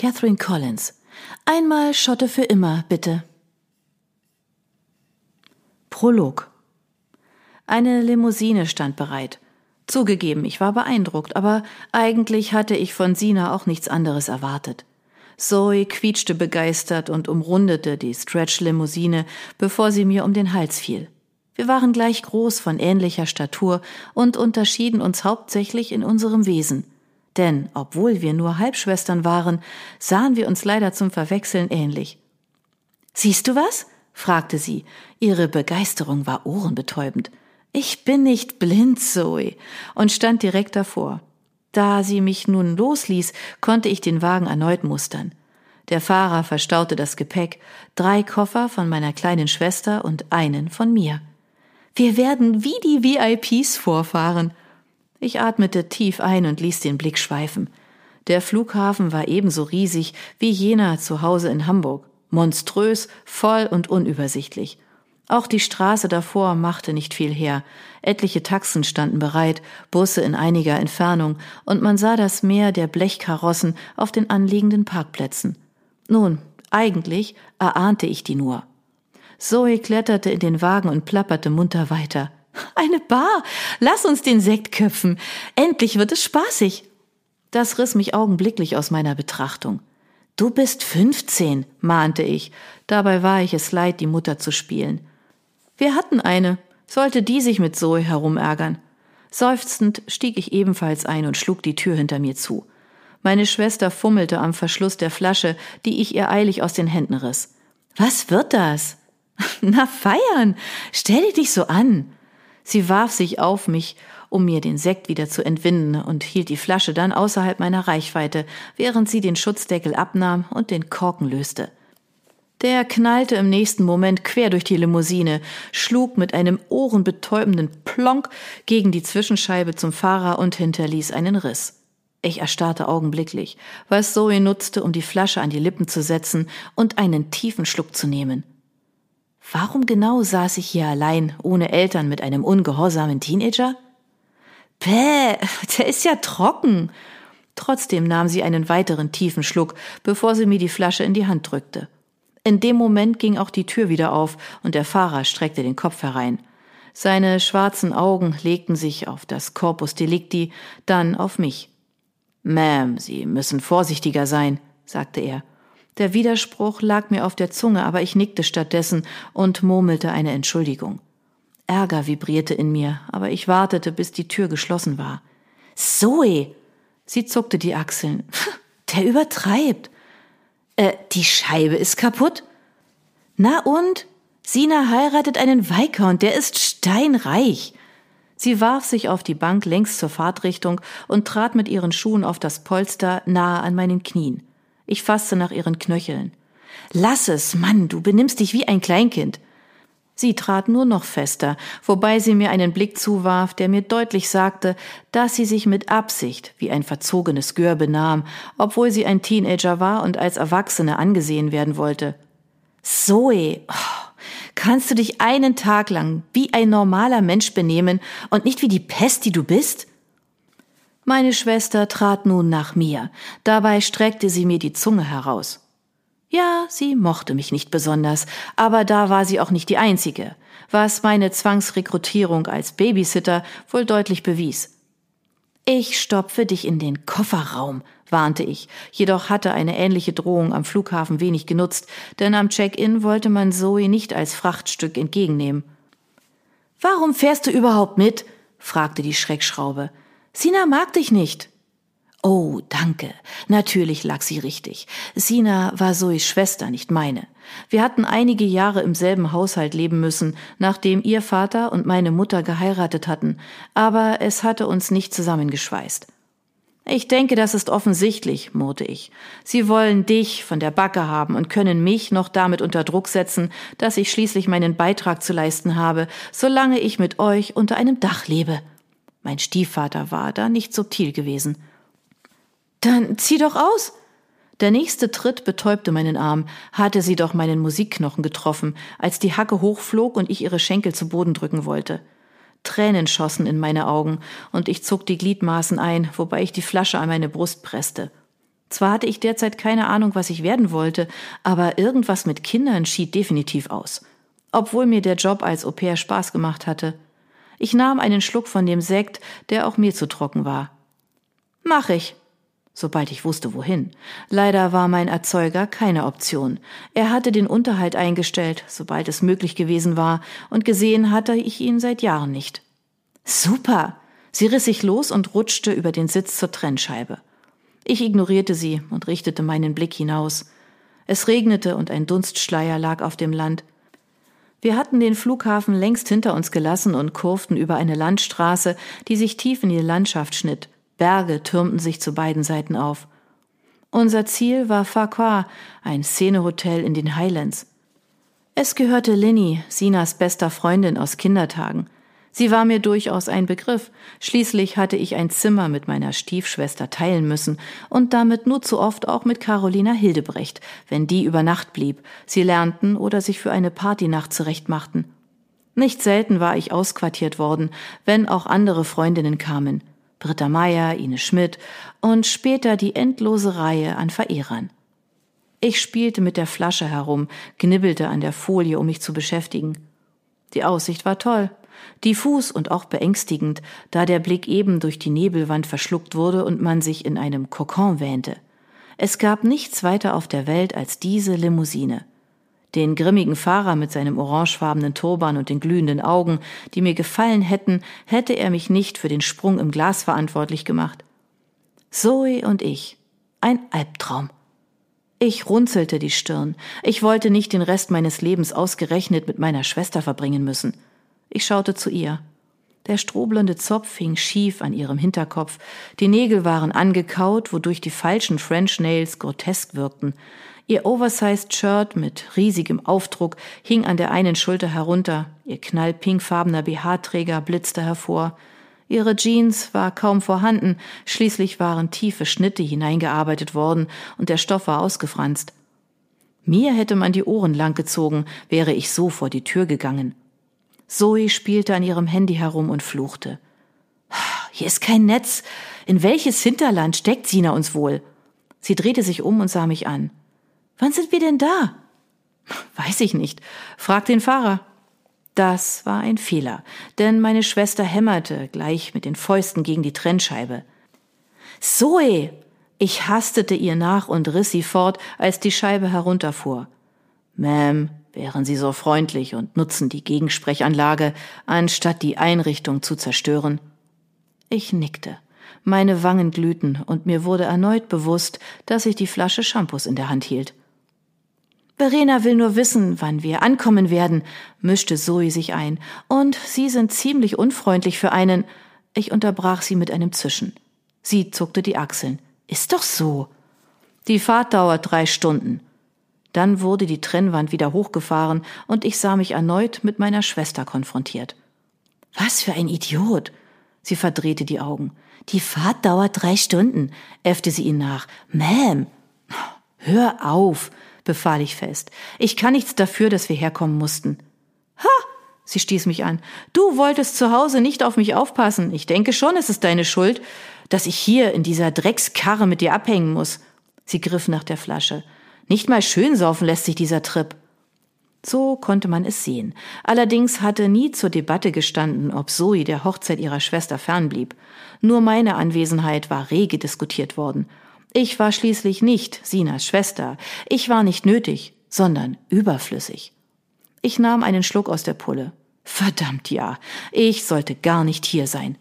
Catherine Collins. Einmal Schotte für immer, bitte. Prolog. Eine Limousine stand bereit. Zugegeben, ich war beeindruckt, aber eigentlich hatte ich von Sina auch nichts anderes erwartet. Zoe quietschte begeistert und umrundete die Stretch-Limousine, bevor sie mir um den Hals fiel. Wir waren gleich groß von ähnlicher Statur und unterschieden uns hauptsächlich in unserem Wesen. Denn, obwohl wir nur Halbschwestern waren, sahen wir uns leider zum Verwechseln ähnlich. Siehst du was? fragte sie. Ihre Begeisterung war ohrenbetäubend. Ich bin nicht blind, Zoe, und stand direkt davor. Da sie mich nun losließ, konnte ich den Wagen erneut mustern. Der Fahrer verstaute das Gepäck, drei Koffer von meiner kleinen Schwester und einen von mir. Wir werden wie die VIPs vorfahren. Ich atmete tief ein und ließ den Blick schweifen. Der Flughafen war ebenso riesig wie jener zu Hause in Hamburg, monströs, voll und unübersichtlich. Auch die Straße davor machte nicht viel her. Etliche Taxen standen bereit, Busse in einiger Entfernung, und man sah das Meer der Blechkarossen auf den anliegenden Parkplätzen. Nun, eigentlich erahnte ich die nur. Zoe kletterte in den Wagen und plapperte munter weiter. Eine Bar! Lass uns den Sekt köpfen! Endlich wird es spaßig! Das riss mich augenblicklich aus meiner Betrachtung. Du bist fünfzehn, mahnte ich. Dabei war ich es leid, die Mutter zu spielen. Wir hatten eine. Sollte die sich mit Zoe herumärgern? Seufzend stieg ich ebenfalls ein und schlug die Tür hinter mir zu. Meine Schwester fummelte am Verschluss der Flasche, die ich ihr eilig aus den Händen riss. Was wird das? Na, feiern! Stell dich so an! Sie warf sich auf mich, um mir den Sekt wieder zu entwinden und hielt die Flasche dann außerhalb meiner Reichweite, während sie den Schutzdeckel abnahm und den Korken löste. Der knallte im nächsten Moment quer durch die Limousine, schlug mit einem ohrenbetäubenden Plonk gegen die Zwischenscheibe zum Fahrer und hinterließ einen Riss. Ich erstarrte augenblicklich, was Zoe nutzte, um die Flasche an die Lippen zu setzen und einen tiefen Schluck zu nehmen. Warum genau saß ich hier allein, ohne Eltern, mit einem ungehorsamen Teenager? Bäh, der ist ja trocken. Trotzdem nahm sie einen weiteren tiefen Schluck, bevor sie mir die Flasche in die Hand drückte. In dem Moment ging auch die Tür wieder auf und der Fahrer streckte den Kopf herein. Seine schwarzen Augen legten sich auf das Corpus Delicti, dann auf mich. Ma'am, Sie müssen vorsichtiger sein, sagte er. Der Widerspruch lag mir auf der Zunge, aber ich nickte stattdessen und murmelte eine Entschuldigung. Ärger vibrierte in mir, aber ich wartete, bis die Tür geschlossen war. Zoe! Sie zuckte die Achseln. Der übertreibt. Äh, die Scheibe ist kaputt? Na und? Sina heiratet einen Viscount, der ist steinreich. Sie warf sich auf die Bank längs zur Fahrtrichtung und trat mit ihren Schuhen auf das Polster nahe an meinen Knien. Ich fasste nach ihren Knöcheln. Lass es, Mann, du benimmst dich wie ein Kleinkind. Sie trat nur noch fester, wobei sie mir einen Blick zuwarf, der mir deutlich sagte, dass sie sich mit Absicht wie ein verzogenes Gör benahm, obwohl sie ein Teenager war und als Erwachsene angesehen werden wollte. Zoe, oh, kannst du dich einen Tag lang wie ein normaler Mensch benehmen und nicht wie die Pest, die du bist? Meine Schwester trat nun nach mir, dabei streckte sie mir die Zunge heraus. Ja, sie mochte mich nicht besonders, aber da war sie auch nicht die einzige, was meine Zwangsrekrutierung als Babysitter wohl deutlich bewies. Ich stopfe dich in den Kofferraum, warnte ich, jedoch hatte eine ähnliche Drohung am Flughafen wenig genutzt, denn am Check-in wollte man Zoe nicht als Frachtstück entgegennehmen. Warum fährst du überhaupt mit? fragte die Schreckschraube. Sina mag dich nicht. Oh, danke. Natürlich lag sie richtig. Sina war Zoes Schwester, nicht meine. Wir hatten einige Jahre im selben Haushalt leben müssen, nachdem ihr Vater und meine Mutter geheiratet hatten, aber es hatte uns nicht zusammengeschweißt. Ich denke, das ist offensichtlich, murrte ich. Sie wollen dich von der Backe haben und können mich noch damit unter Druck setzen, dass ich schließlich meinen Beitrag zu leisten habe, solange ich mit euch unter einem Dach lebe. Mein Stiefvater war da nicht subtil gewesen. Dann zieh doch aus. Der nächste Tritt betäubte meinen Arm, hatte sie doch meinen Musikknochen getroffen, als die Hacke hochflog und ich ihre Schenkel zu Boden drücken wollte. Tränen schossen in meine Augen, und ich zog die Gliedmaßen ein, wobei ich die Flasche an meine Brust presste. Zwar hatte ich derzeit keine Ahnung, was ich werden wollte, aber irgendwas mit Kindern schied definitiv aus. Obwohl mir der Job als Au pair Spaß gemacht hatte. Ich nahm einen Schluck von dem Sekt, der auch mir zu trocken war. Mach ich, sobald ich wusste, wohin. Leider war mein Erzeuger keine Option. Er hatte den Unterhalt eingestellt, sobald es möglich gewesen war, und gesehen hatte ich ihn seit Jahren nicht. Super! Sie riss sich los und rutschte über den Sitz zur Trennscheibe. Ich ignorierte sie und richtete meinen Blick hinaus. Es regnete und ein Dunstschleier lag auf dem Land. Wir hatten den Flughafen längst hinter uns gelassen und kurften über eine Landstraße, die sich tief in die Landschaft schnitt. Berge türmten sich zu beiden Seiten auf. Unser Ziel war Farquhar, ein Szenehotel in den Highlands. Es gehörte Linny, Sinas bester Freundin aus Kindertagen. Sie war mir durchaus ein Begriff. Schließlich hatte ich ein Zimmer mit meiner Stiefschwester teilen müssen und damit nur zu oft auch mit Carolina Hildebrecht, wenn die über Nacht blieb, sie lernten oder sich für eine Partynacht zurechtmachten. Nicht selten war ich ausquartiert worden, wenn auch andere Freundinnen kamen. Britta Meyer, Ine Schmidt und später die endlose Reihe an Verehrern. Ich spielte mit der Flasche herum, knibbelte an der Folie, um mich zu beschäftigen. Die Aussicht war toll. Diffus und auch beängstigend, da der Blick eben durch die Nebelwand verschluckt wurde und man sich in einem Kokon wähnte. Es gab nichts weiter auf der Welt als diese Limousine. Den grimmigen Fahrer mit seinem orangefarbenen Turban und den glühenden Augen, die mir gefallen hätten, hätte er mich nicht für den Sprung im Glas verantwortlich gemacht. Zoe und ich. Ein Albtraum. Ich runzelte die Stirn. Ich wollte nicht den Rest meines Lebens ausgerechnet mit meiner Schwester verbringen müssen. Ich schaute zu ihr. Der strohblonde Zopf hing schief an ihrem Hinterkopf, die Nägel waren angekaut, wodurch die falschen French Nails grotesk wirkten. Ihr oversized Shirt mit riesigem Aufdruck hing an der einen Schulter herunter, ihr knallpinkfarbener BH-Träger blitzte hervor. Ihre Jeans war kaum vorhanden, schließlich waren tiefe Schnitte hineingearbeitet worden und der Stoff war ausgefranst. Mir hätte man die Ohren langgezogen, wäre ich so vor die Tür gegangen. Zoe spielte an ihrem Handy herum und fluchte. Hier ist kein Netz. In welches Hinterland steckt Sina uns wohl? Sie drehte sich um und sah mich an. Wann sind wir denn da? Weiß ich nicht. Frag den Fahrer. Das war ein Fehler, denn meine Schwester hämmerte gleich mit den Fäusten gegen die Trennscheibe. Zoe! Ich hastete ihr nach und riss sie fort, als die Scheibe herunterfuhr. Ma'am, Wären Sie so freundlich und nutzen die Gegensprechanlage, anstatt die Einrichtung zu zerstören? Ich nickte. Meine Wangen glühten und mir wurde erneut bewusst, dass ich die Flasche Shampoos in der Hand hielt. Verena will nur wissen, wann wir ankommen werden, mischte Zoe sich ein. Und Sie sind ziemlich unfreundlich für einen. Ich unterbrach sie mit einem Zischen. Sie zuckte die Achseln. Ist doch so. Die Fahrt dauert drei Stunden. Dann wurde die Trennwand wieder hochgefahren und ich sah mich erneut mit meiner Schwester konfrontiert. Was für ein Idiot! Sie verdrehte die Augen. Die Fahrt dauert drei Stunden, äffte sie ihn nach. Ma'am! Hör auf, befahl ich fest. Ich kann nichts dafür, dass wir herkommen mussten. Ha! Sie stieß mich an. Du wolltest zu Hause nicht auf mich aufpassen. Ich denke schon, es ist deine Schuld, dass ich hier in dieser Dreckskarre mit dir abhängen muss. Sie griff nach der Flasche. Nicht mal schön saufen lässt sich dieser Trip. So konnte man es sehen. Allerdings hatte nie zur Debatte gestanden, ob Zoe der Hochzeit ihrer Schwester fernblieb. Nur meine Anwesenheit war rege diskutiert worden. Ich war schließlich nicht Sinas Schwester. Ich war nicht nötig, sondern überflüssig. Ich nahm einen Schluck aus der Pulle. Verdammt ja, ich sollte gar nicht hier sein.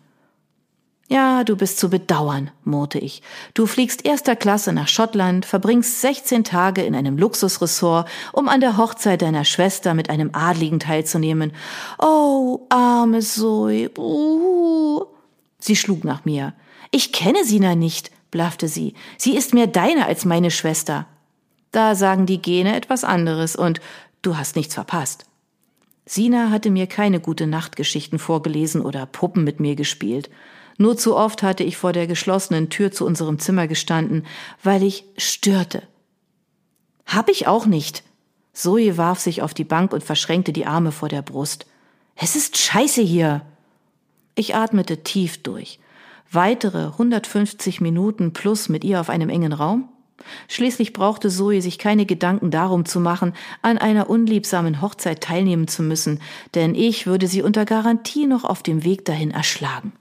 Ja, du bist zu bedauern, murrte ich. Du fliegst erster Klasse nach Schottland, verbringst 16 Tage in einem Luxusressort, um an der Hochzeit deiner Schwester mit einem Adligen teilzunehmen. Oh, arme Zoe. Uh. Sie schlug nach mir. Ich kenne Sina nicht, blaffte sie. Sie ist mehr deine als meine Schwester. Da sagen die Gene etwas anderes und du hast nichts verpasst. Sina hatte mir keine gute Nachtgeschichten vorgelesen oder Puppen mit mir gespielt. Nur zu oft hatte ich vor der geschlossenen Tür zu unserem Zimmer gestanden, weil ich störte. Hab ich auch nicht. Zoe warf sich auf die Bank und verschränkte die Arme vor der Brust. Es ist scheiße hier. Ich atmete tief durch. Weitere 150 Minuten plus mit ihr auf einem engen Raum? Schließlich brauchte Zoe sich keine Gedanken darum zu machen, an einer unliebsamen Hochzeit teilnehmen zu müssen, denn ich würde sie unter Garantie noch auf dem Weg dahin erschlagen.